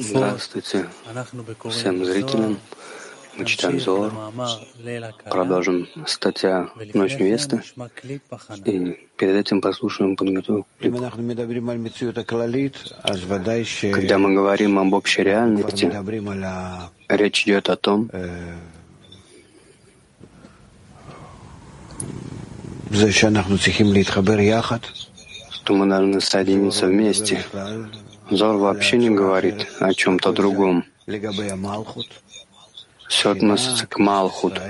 Здравствуйте всем зрителям. Мы читаем Зор. Продолжим статья «Ночь невесты». И перед этим послушаем подготовку клип. Когда мы говорим об общей реальности, речь идет о том, что мы должны соединиться вместе. Зор вообще не говорит о чем-то другом. Все относится к Малхут,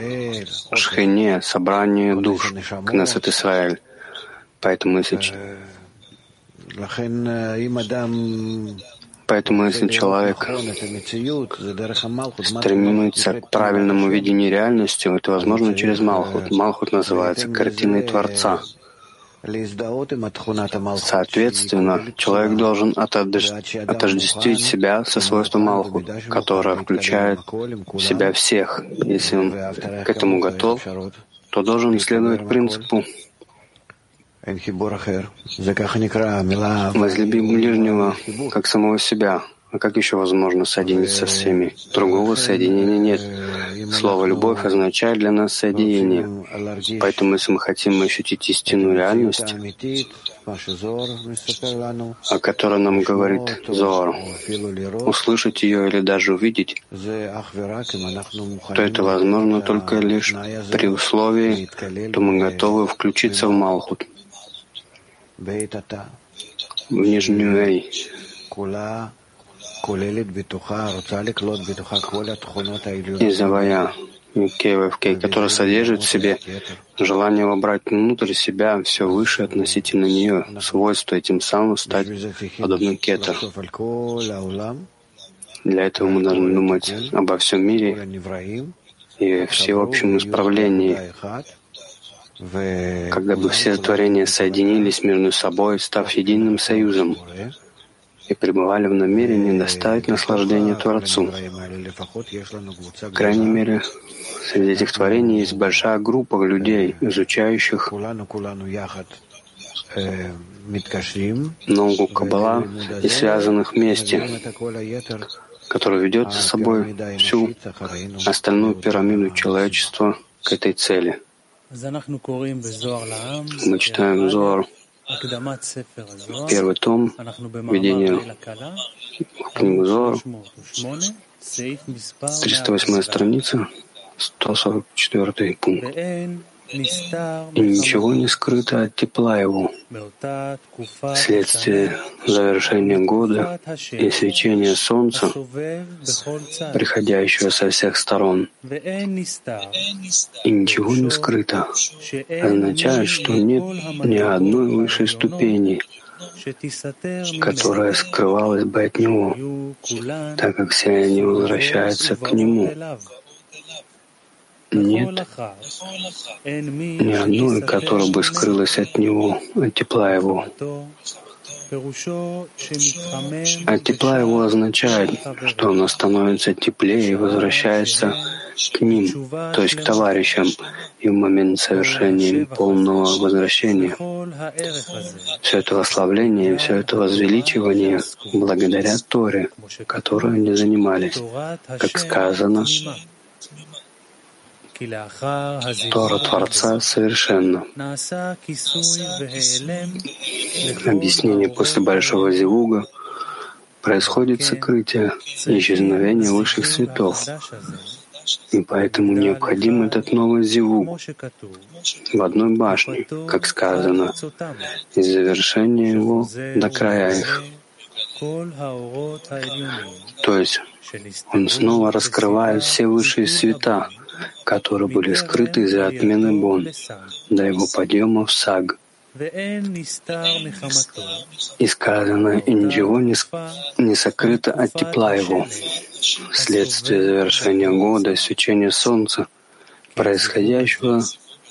Шхине, собранию душ, к Несет Исраэль. Поэтому если, Поэтому если человек стремится к правильному видению реальности, это возможно через Малхут. Малхут называется картиной Творца. Соответственно, человек должен отождествить себя со свойством Малхут, которое включает в себя всех. Если он к этому готов, то должен следовать принципу «возлюби ближнего, как самого себя». А как еще возможно соединиться со всеми? Другого соединения нет. Слово «любовь» означает для нас соединение. Поэтому, если мы хотим ощутить истинную реальность, о которой нам говорит Зор, услышать ее или даже увидеть, то это возможно только лишь при условии, что мы готовы включиться в Малхут, в нижнюю Эй, Изавая Кевевкей, который содержит в себе желание вобрать внутрь себя все выше относительно нее, свойство и тем самым стать подобным кетер. Для этого мы должны думать обо всем мире и всеобщем исправлении, когда бы все творения соединились между собой, став единым союзом, и пребывали в намерении доставить наслаждение Творцу. По крайней мере, среди этих творений есть большая группа людей, изучающих ногу Каббала и связанных вместе, который ведет за собой всю остальную пирамиду человечества к этой цели. Мы читаем Зор Первый том, введение в книгу Зор, 308 страница, 144 пункт и ничего не скрыто от тепла его, вследствие завершения года и свечения солнца, приходящего со всех сторон. И ничего не скрыто. Означает, что нет ни одной высшей ступени, которая скрывалась бы от него, так как все они возвращаются к нему нет ни одной, которая бы скрылась от него, от тепла его. От тепла его означает, что оно становится теплее и возвращается к ним, то есть к товарищам, и в момент совершения полного возвращения. Все это восславление, все это возвеличивание благодаря Торе, которой они занимались, как сказано, Тора Творца совершенна. Объяснение после Большого Зивуга происходит сокрытие, исчезновение высших светов, и поэтому необходим этот новый зивуг в одной башне, как сказано, и завершение его до края их. То есть он снова раскрывает все высшие света, которые были скрыты из-за отмены Бон до его подъема в Саг. И сказано, и ничего не, не сокрыто от тепла его, вследствие завершения года свечения солнца, происходящего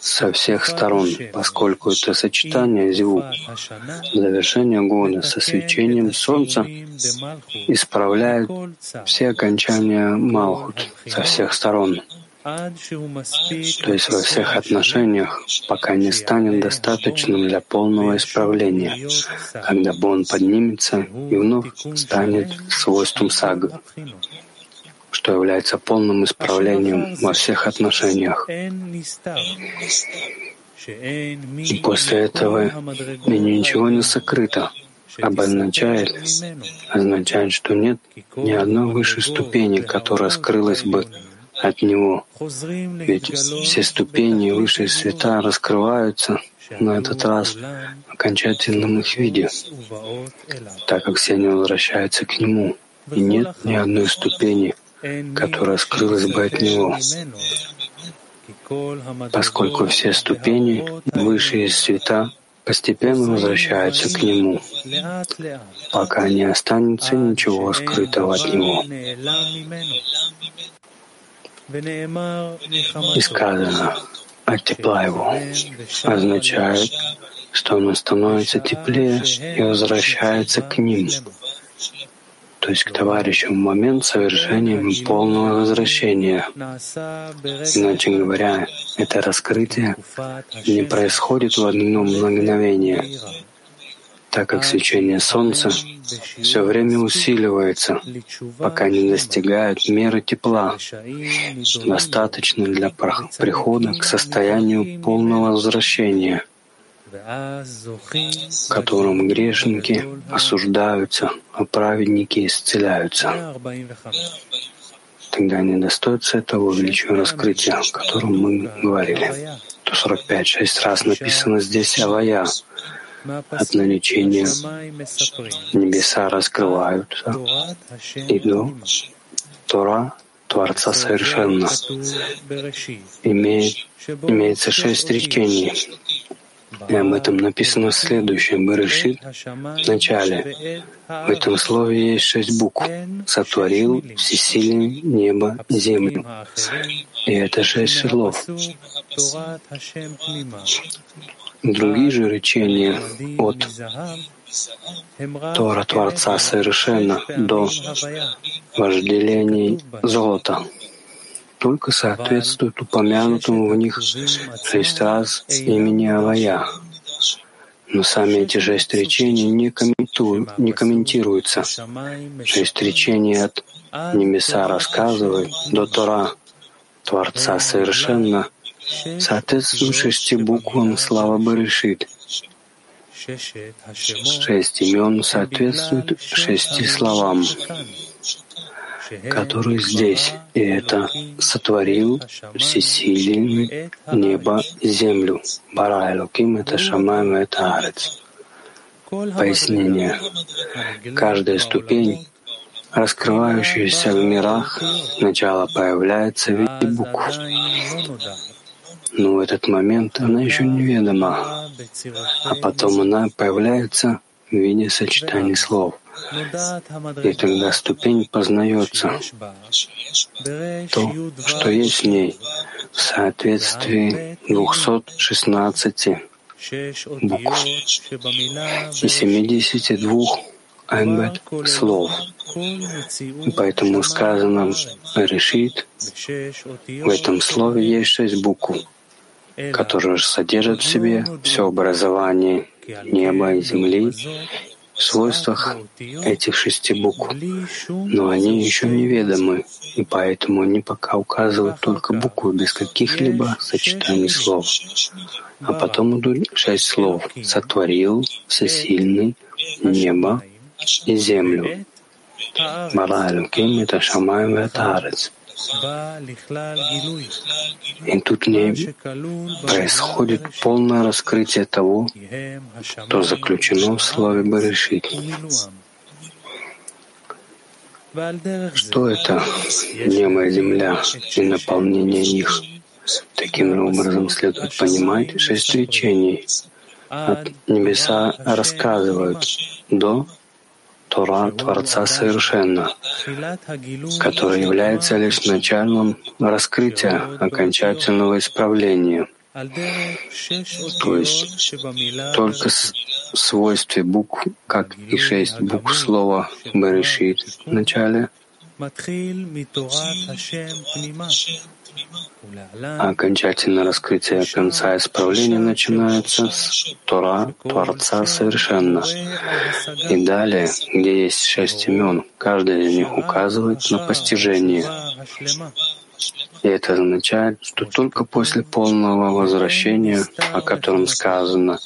со всех сторон, поскольку это сочетание звук, завершение года со свечением солнца исправляет все окончания Малхут со всех сторон. То есть во всех отношениях, пока не станет достаточным для полного исправления, когда бы он поднимется и вновь станет свойством сага, что является полным исправлением во всех отношениях. И после этого ничего не сокрыто, обозначает, означает, что нет ни одной высшей ступени, которая скрылась бы от него. Ведь все ступени высшие света раскрываются на этот раз в окончательном их виде, так как все они возвращаются к нему, и нет ни одной ступени, которая скрылась бы от него поскольку все ступени, высшие света, постепенно возвращаются к Нему, пока не останется ничего скрытого от Него. И сказано, от тепла Его. Означает, что Он становится теплее и возвращается к ним, то есть к товарищам в момент совершения полного возвращения. Иначе говоря, это раскрытие не происходит в одно мгновение, так как свечение Солнца все время усиливается, пока не достигает меры тепла, достаточно для прихода к состоянию полного возвращения — которым грешники осуждаются, а праведники исцеляются. Тогда не достоится этого величия раскрытия, о котором мы говорили. 145, шесть раз написано здесь «Авая». От налечения небеса раскрываются, и Тора Творца совершенно. Имеет, имеется шесть речений, и об этом написано в следующем Берешит в начале. В этом слове есть шесть букв. «Сотворил всесилие небо и землю». И это шесть слов. Другие же речения от Тора Творца совершенно до вожделений золота только соответствует упомянутому в них шесть раз имени Авая. Но сами эти шесть речений не, не комментируются. Шесть речений от небеса рассказывают до Тора, Творца совершенно, соответствуют шести буквам слава Барышит. Шесть имен соответствуют шести словам который здесь, и это сотворил всесилие небо землю. Бара Элоким — это Шамаем, это Арец. Пояснение. Каждая ступень, раскрывающаяся в мирах, сначала появляется в виде букв. Но в этот момент она еще неведома, а потом она появляется в виде сочетаний слов. И тогда ступень познается то, что есть в ней, в соответствии 216 букв и 72 айнбет слов. И поэтому сказано «решит». В этом слове есть шесть букв, которые содержат в себе все образование неба и земли в свойствах этих шести букв, но они еще неведомы, и поэтому они пока указывают только буквы без каких-либо сочетаний слов. А потом идут шесть слов «сотворил», «всесильный», «небо» и «землю». Бара Элюким — это Шамай Ветарец. И тут не происходит полное раскрытие того, что заключено в слове Баришит. Что это? Небо и земля и наполнение их? Таким образом следует понимать шесть речений. От небеса рассказывают до Тора Творца Совершенно, который является лишь началом раскрытия окончательного исправления. То есть только свойстве букв, как и шесть букв слова «Берешит» в начале, окончательное раскрытие конца исправления начинается с Тора Творца совершенно. И далее, где есть шесть имен, каждый из них указывает на постижение. И это означает, что только после полного возвращения, о котором сказано,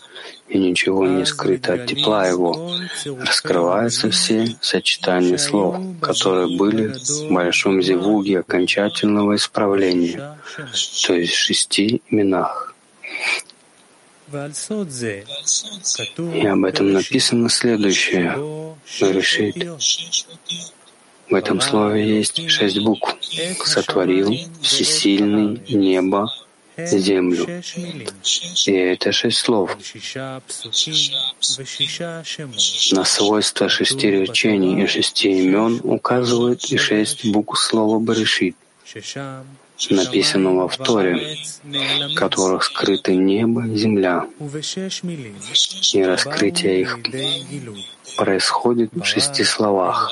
и ничего не скрыто от тепла его, раскрываются все сочетания слов, которые были в большом зевуге окончательного исправления, то есть в шести именах. И об этом написано следующее. Решит. В этом слове есть шесть букв. Сотворил всесильный небо, землю. И это шесть слов. На свойства шести речений и шести имен указывают и шесть букв слова «Баришит», написанного в Торе, в которых скрыты небо и земля, и раскрытие их происходит в шести словах.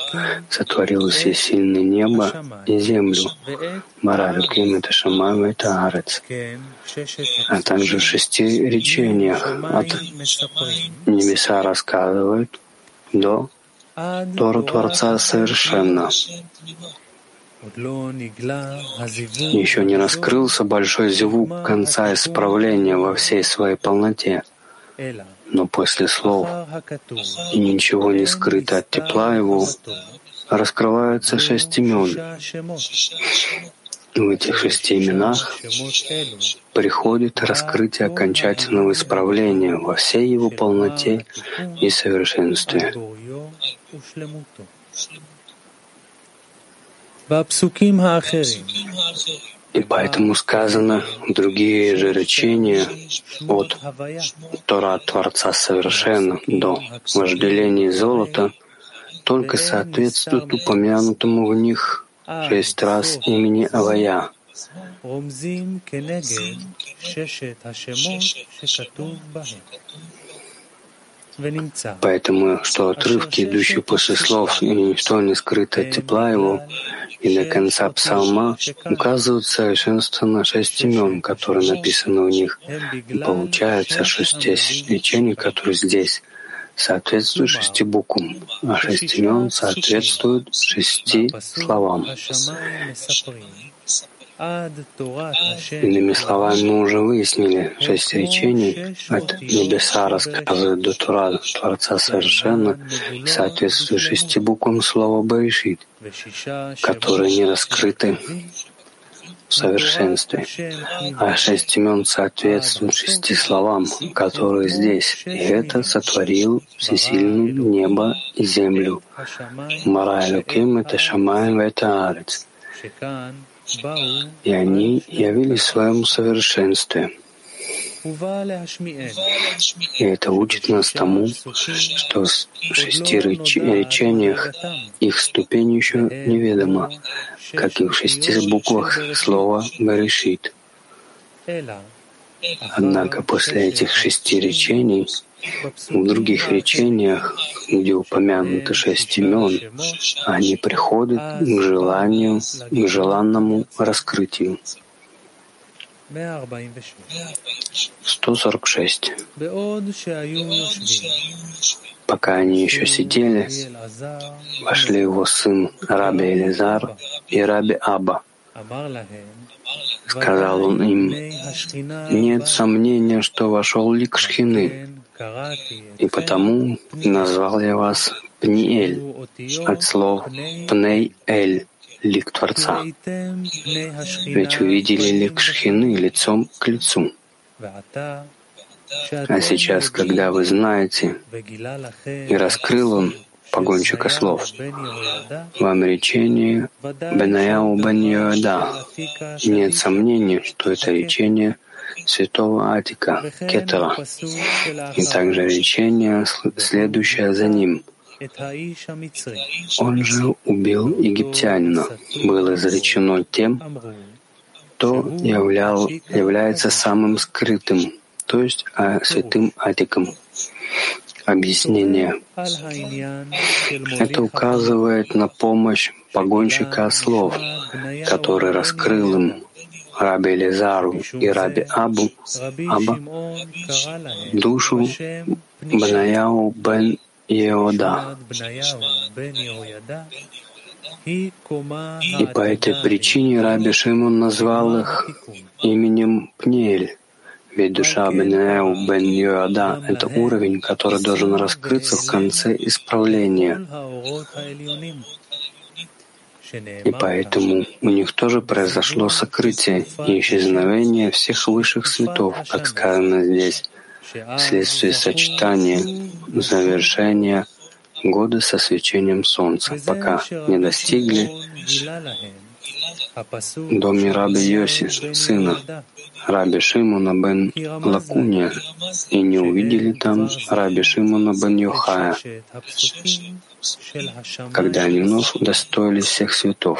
Сотворил все сильное небо и землю. Маралюким это Шамам это Арец. А также в шести речениях от небеса рассказывают до Тору Творца совершенно. Еще не раскрылся большой звук конца исправления во всей своей полноте. Но после слов «и ничего не скрыто от тепла его» раскрываются шесть имен. В этих шести именах приходит раскрытие окончательного исправления во всей его полноте и совершенстве. И поэтому сказано другие же речения от Тора Творца совершенно до вожделения золота только соответствуют упомянутому в них шесть раз имени Авая. Поэтому, что отрывки, идущие после слов, и ничто не скрыто от тепла его, и до конца псалма указывают совершенство на шесть имен, которые написаны в них. И получается, что шесть речений, которые здесь, соответствуют шести буквам, а шесть имен соответствуют шести словам. Иными словами, мы уже выяснили, шесть речений от небеса рассказывают до Тура, Творца совершенно, соответствует шести буквам слова Баришит, которые не раскрыты в совершенстве, а шесть имен соответствуют шести словам, которые здесь, и это сотворил всесильный небо и землю. Мара Элюким — это Шамай, это Арец и они явились в своем совершенстве. И это учит нас тому, что в шести речениях их ступень еще неведома, как и в шести буквах слова «Берешит». Однако после этих шести речений в других речениях, где упомянуты шесть имен, они приходят к желанию, к желанному раскрытию. 146. Пока они еще сидели, вошли его сын Раби Элизар и Раби Аба. Сказал он им, нет сомнения, что вошел лик Шхины, и потому назвал я вас Пниэль от слов Пней-Эль, лик Творца. Ведь увидели лик Шхины лицом к лицу. А сейчас, когда вы знаете, и раскрыл он погонщика слов, вам речение Бенаяу Бен Нет сомнений, что это речение святого Атика, Кетера, и также речение, следующее за ним. Он же убил египтянина, было изречено тем, кто являл, является самым скрытым, то есть а, святым Атиком. Объяснение. Это указывает на помощь погонщика ослов, который раскрыл им Раби Элизару и Раби Абу, Аба, душу Бнаяу бен Еода. И по этой причине Раби Шимон назвал их именем Пнель, ведь душа Бенеу Бен Йоада — это уровень, который должен раскрыться в конце исправления. И поэтому у них тоже произошло сокрытие и исчезновение всех высших светов, как сказано здесь, вследствие сочетания, завершения года со свечением солнца, пока не достигли доме Раби Йоси, сына Раби Шимона бен Лакуния, и не увидели там Раби Шимона бен Йохая, когда они вновь удостоились всех святов.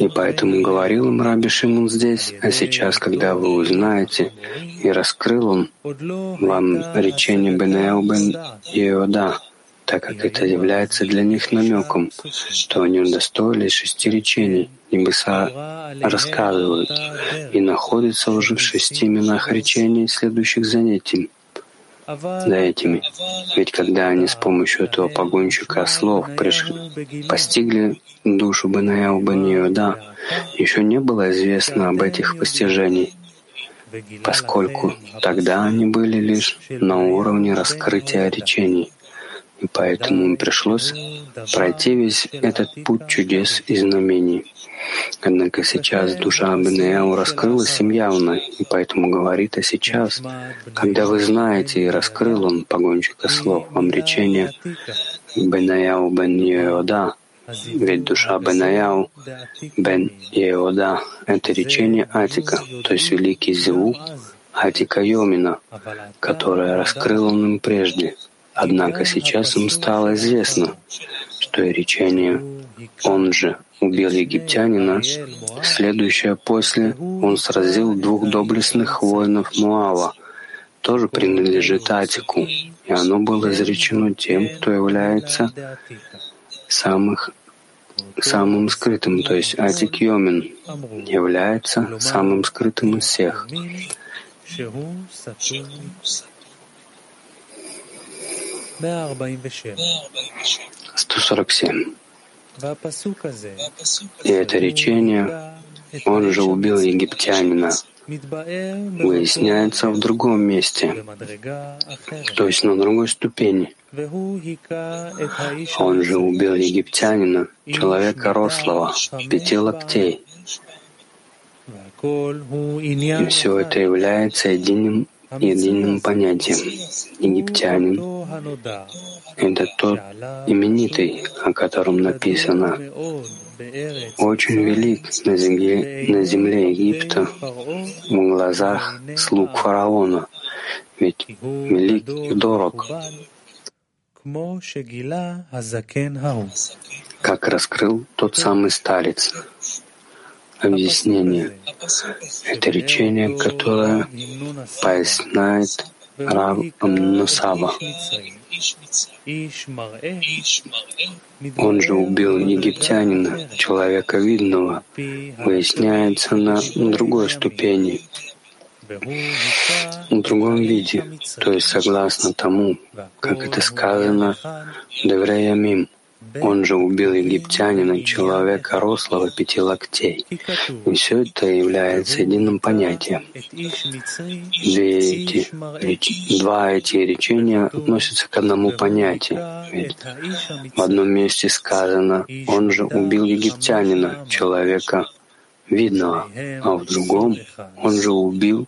И поэтому говорил им Раби Шимон здесь, а сейчас, когда вы узнаете, и раскрыл он вам речение Бенео бен Иода, так как это является для них намеком, что они удостоились шести речений, небеса рассказывают и находятся уже в шести именах речений следующих занятий за этими. Ведь когда они с помощью этого погонщика слов пришли, постигли душу Банаяу Баниода, еще не было известно об этих постижениях, поскольку тогда они были лишь на уровне раскрытия речений, и поэтому им пришлось пройти весь этот путь чудес и знамений. Однако сейчас душа Абнеяу раскрылась им явно, и поэтому говорит, а сейчас, когда вы знаете, и раскрыл он, погонщика слов, вам речение Бенаяу бен Йода, ведь душа Бенаяу бен Йода — это речение Атика, то есть великий звук Атика Йомина, которое раскрыл он им прежде. Однако сейчас им стало известно, что речение «Он же убил египтянина», следующее после «Он сразил двух доблестных воинов Муава», тоже принадлежит Атику, и оно было изречено тем, кто является самых, самым скрытым, то есть Атик Йомин является самым скрытым из всех. 147. И это речение «Он же убил египтянина» выясняется в другом месте, то есть на другой ступени. Он же убил египтянина, человека рослого, пяти локтей. И все это является единым единым понятием. Египтянин — это тот именитый, о котором написано, очень велик на земле, на земле Египта в глазах слуг фараона, ведь велик и дорог, как раскрыл тот самый старец, объяснение. Это речение, которое поясняет Рав Амнусава. Он же убил египтянина, человека видного, выясняется на другой ступени, в другом виде, то есть согласно тому, как это сказано Девреямим, он же убил египтянина, человека рослого пяти локтей. И все это является единым понятием. Эти, реч... Два эти речения относятся к одному понятию. Ведь в одном месте сказано «Он же убил египтянина, человека видного», а в другом «Он же убил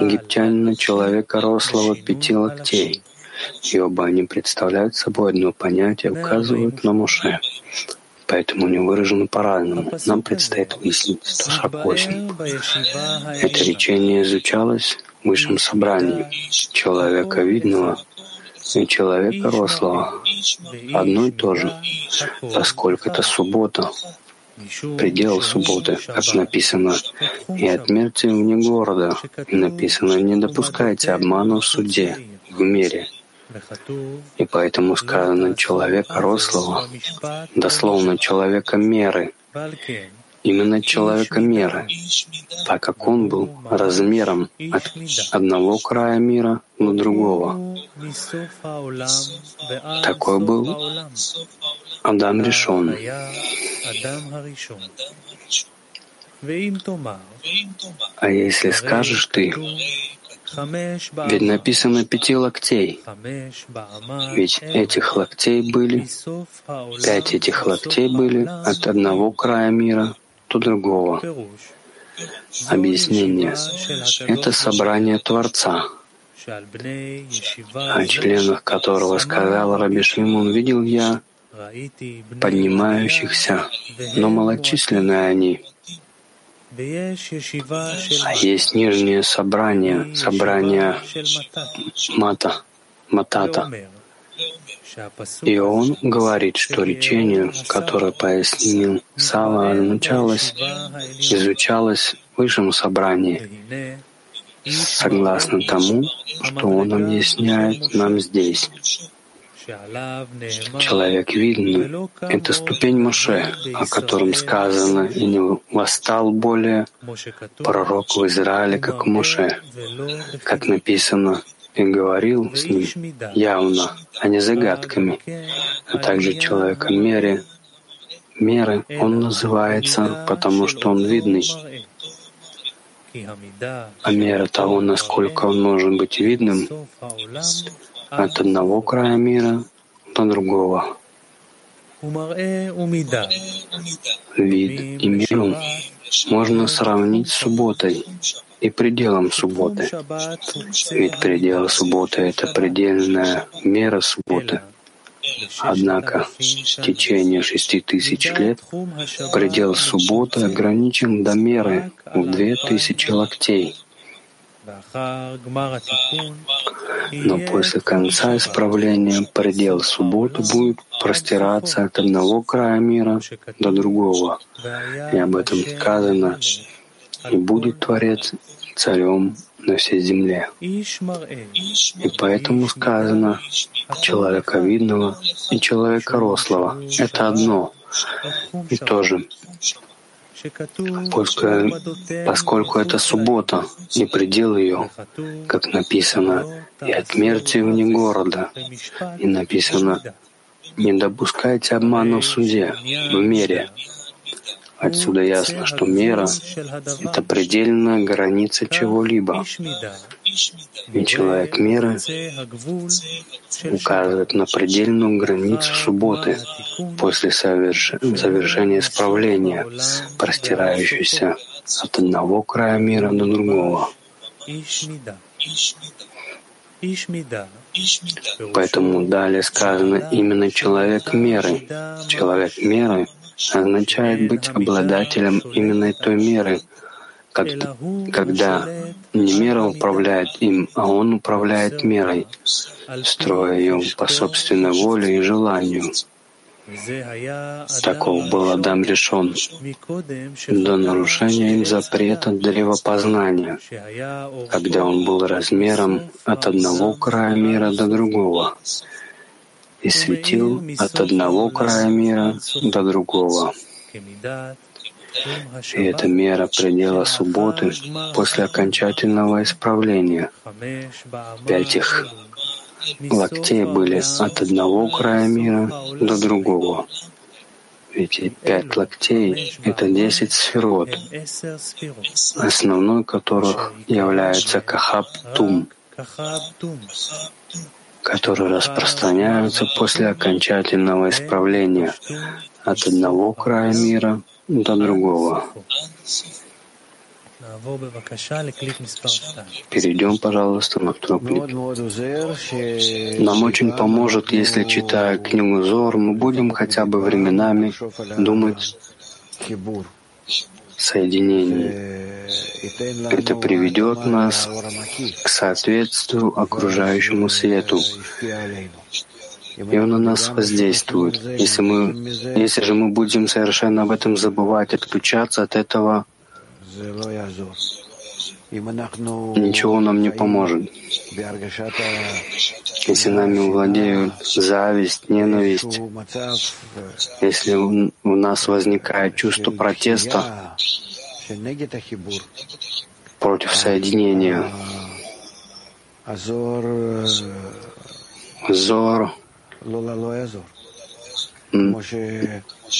египтянина, человека рослого пяти локтей» и оба они представляют собой одно понятие, указывают на Моше. Поэтому они выражены по-разному. Нам предстоит выяснить 148. Это речение изучалось в высшем собрании человека видного и человека рослого. Одно и то же, поскольку это суббота, предел субботы, как написано, и отмерьте вне города, и написано, не допускайте обмана в суде, в мире, И поэтому сказано человека рослого, дословно человека меры, именно человека меры, так как он был размером от одного края мира до другого. Такой был Адам решен. А если скажешь ты, ведь написано пяти локтей. Ведь этих локтей были, пять этих локтей были от одного края мира до другого. Объяснение. Это собрание Творца, о членах которого сказал Раби Шимон, видел я поднимающихся, но малочисленные они. А есть нижнее собрание, собрание мата, матата. И он говорит, что речение, которое пояснил Сава, означалось, изучалось в высшем собрании, согласно тому, что он объясняет нам здесь. Человек видный — это ступень Моше, о котором сказано, и не восстал более пророк в Израиле, как Моше, как написано, и говорил с ним явно, а не загадками, а также человеком мере, меры он называется, потому что он видный. А мера того, насколько он может быть видным, от одного края мира до другого. Вид и меру можно сравнить с субботой и пределом субботы. Ведь предел субботы — это предельная мера субботы. Однако в течение шести тысяч лет предел субботы ограничен до меры в две тысячи локтей — но после конца исправления предел субботы будет простираться от одного края мира до другого. И об этом сказано, и будет Творец царем на всей земле. И поэтому сказано человека видного и человека рослого. Это одно. И то же поскольку это суббота и предел ее, как написано, и отмерьте вне города, и написано, не допускайте обмана в суде, в мире. Отсюда ясно, что мера — это предельная граница чего-либо. И человек меры указывает на предельную границу субботы после завершения исправления, простирающуюся от одного края мира до другого. Поэтому далее сказано именно человек меры. Человек меры означает быть обладателем именно той меры, когда, не мера управляет им, а он управляет мерой, строя ее по собственной воле и желанию. Таков был Адам решен до нарушения им запрета древопознания, когда он был размером от одного края мира до другого и светил от одного края мира до другого. И это мера предела субботы после окончательного исправления. Пять их локтей были от одного края мира до другого. Эти пять локтей — это десять сферот, основной которых является Кахаб-Тум, которые распространяются после окончательного исправления от одного края мира до другого. Перейдем, пожалуйста, на второй. Нам очень поможет, если, читая книгу Зор, мы будем хотя бы временами думать соединении. Это приведет нас к соответствию окружающему свету, и он на нас воздействует. Если, мы, если же мы будем совершенно об этом забывать, отключаться от этого, ничего нам не поможет. Если нами владеют зависть, ненависть, если у нас возникает чувство протеста против соединения, Зор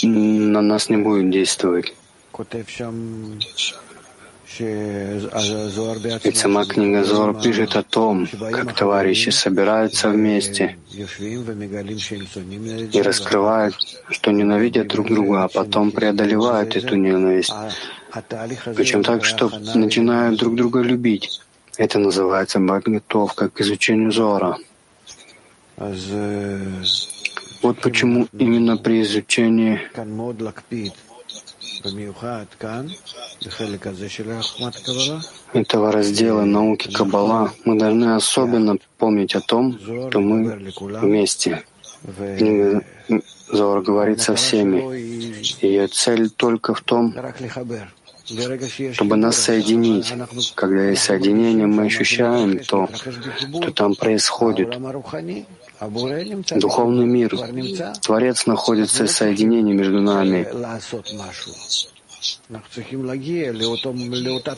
на нас не будет действовать. Ведь сама книга Зор пишет о том, как товарищи собираются вместе и раскрывают, что ненавидят друг друга, а потом преодолевают эту ненависть. Причем так, что начинают друг друга любить. Это называется подготовка к изучению Зора. Вот почему именно при изучении этого раздела науки Каббала мы должны особенно помнить о том, что мы вместе. Зора говорит со всеми. Ее цель только в том, чтобы нас соединить. Когда есть соединение, мы ощущаем то, что там происходит. Духовный мир, Творец находится в соединении между нами.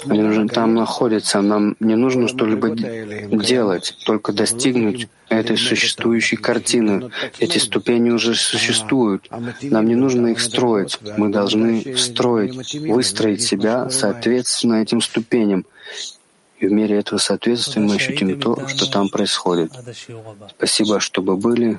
Они нужно там находиться. Нам не нужно что-либо делать, только достигнуть этой существующей картины. Эти ступени уже существуют. Нам не нужно их строить. Мы должны строить, выстроить себя соответственно этим ступеням. И в мере этого соответствия мы ощутим то, что там происходит. Спасибо, чтобы были.